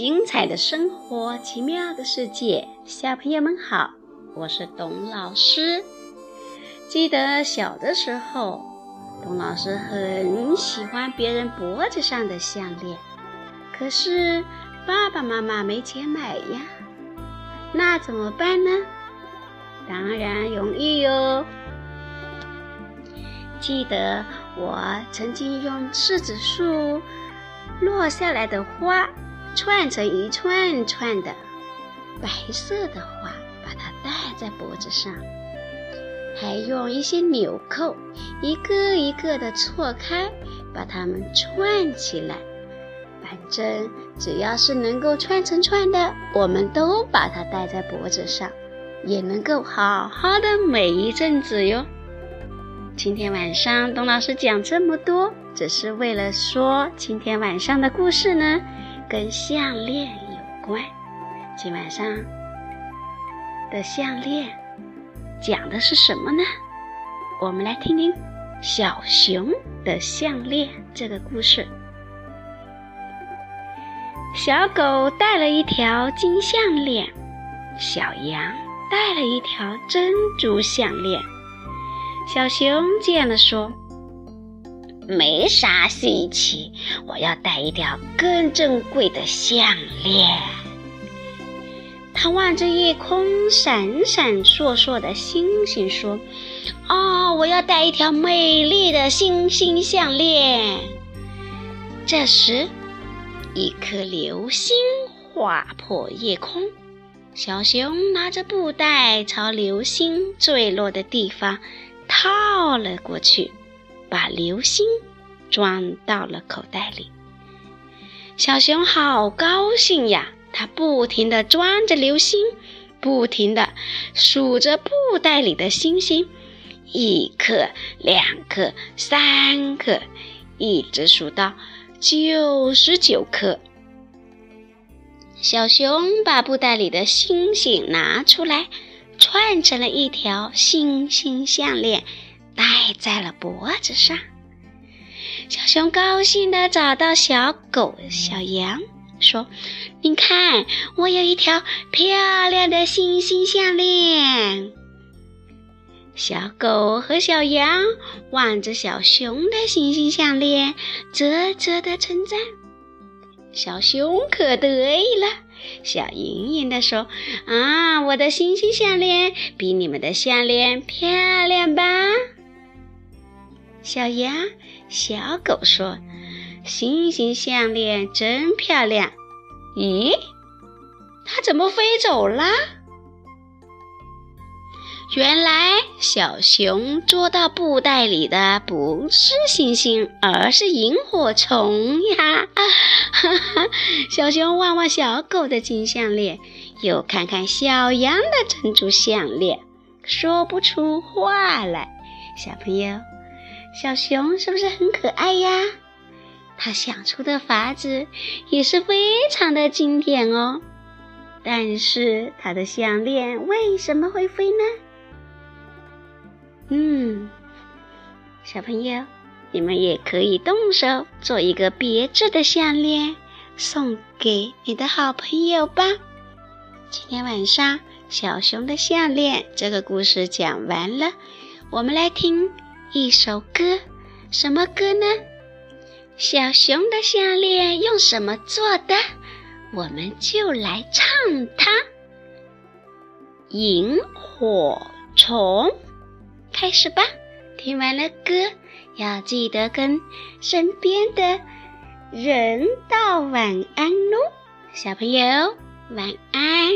精彩的生活，奇妙的世界。小朋友们好，我是董老师。记得小的时候，董老师很喜欢别人脖子上的项链，可是爸爸妈妈没钱买呀，那怎么办呢？当然容易哟。记得我曾经用柿子树落下来的花串成一串串的白色的花，把它戴在脖子上，还用一些纽扣一个一个的错开，把它们串起来。反正只要是能够串成串的，我们都把它戴在脖子上，也能够好好的美一阵子哟。今天晚上，董老师讲这么多，只是为了说今天晚上的故事呢，跟项链有关。今晚上的项链讲的是什么呢？我们来听听小熊的项链这个故事。小狗戴了一条金项链，小羊戴了一条珍珠项链。小熊见了说：“没啥稀奇，我要戴一条更珍贵的项链。”他望着夜空闪闪烁烁的星星说：“哦，我要戴一条美丽的星星项链。”这时，一颗流星划破夜空，小熊拿着布袋朝流星坠落的地方。套了过去，把流星装到了口袋里。小熊好高兴呀！它不停地装着流星，不停地数着布袋里的星星，一颗、两颗、三颗，一直数到九十九颗。小熊把布袋里的星星拿出来。串成了一条星星项链，戴在了脖子上。小熊高兴地找到小狗、小羊，说：“你看，我有一条漂亮的星星项链。”小狗和小羊望着小熊的星星项链，啧啧地称赞。小熊可得意了。小盈盈地说：“啊，我的星星项链比你们的项链漂亮吧？”小羊、小狗说：“星星项链真漂亮。”咦，它怎么飞走了？原来小熊捉到布袋里的不是星星，而是萤火虫呀！哈哈，小熊望望小狗的金项链，又看看小羊的珍珠项链，说不出话来。小朋友，小熊是不是很可爱呀？他想出的法子也是非常的经典哦。但是他的项链为什么会飞呢？嗯，小朋友，你们也可以动手做一个别致的项链，送给你的好朋友吧。今天晚上小熊的项链这个故事讲完了，我们来听一首歌，什么歌呢？小熊的项链用什么做的？我们就来唱它。萤火虫。开始吧，听完了歌，要记得跟身边的人道晚安喽，小朋友晚安。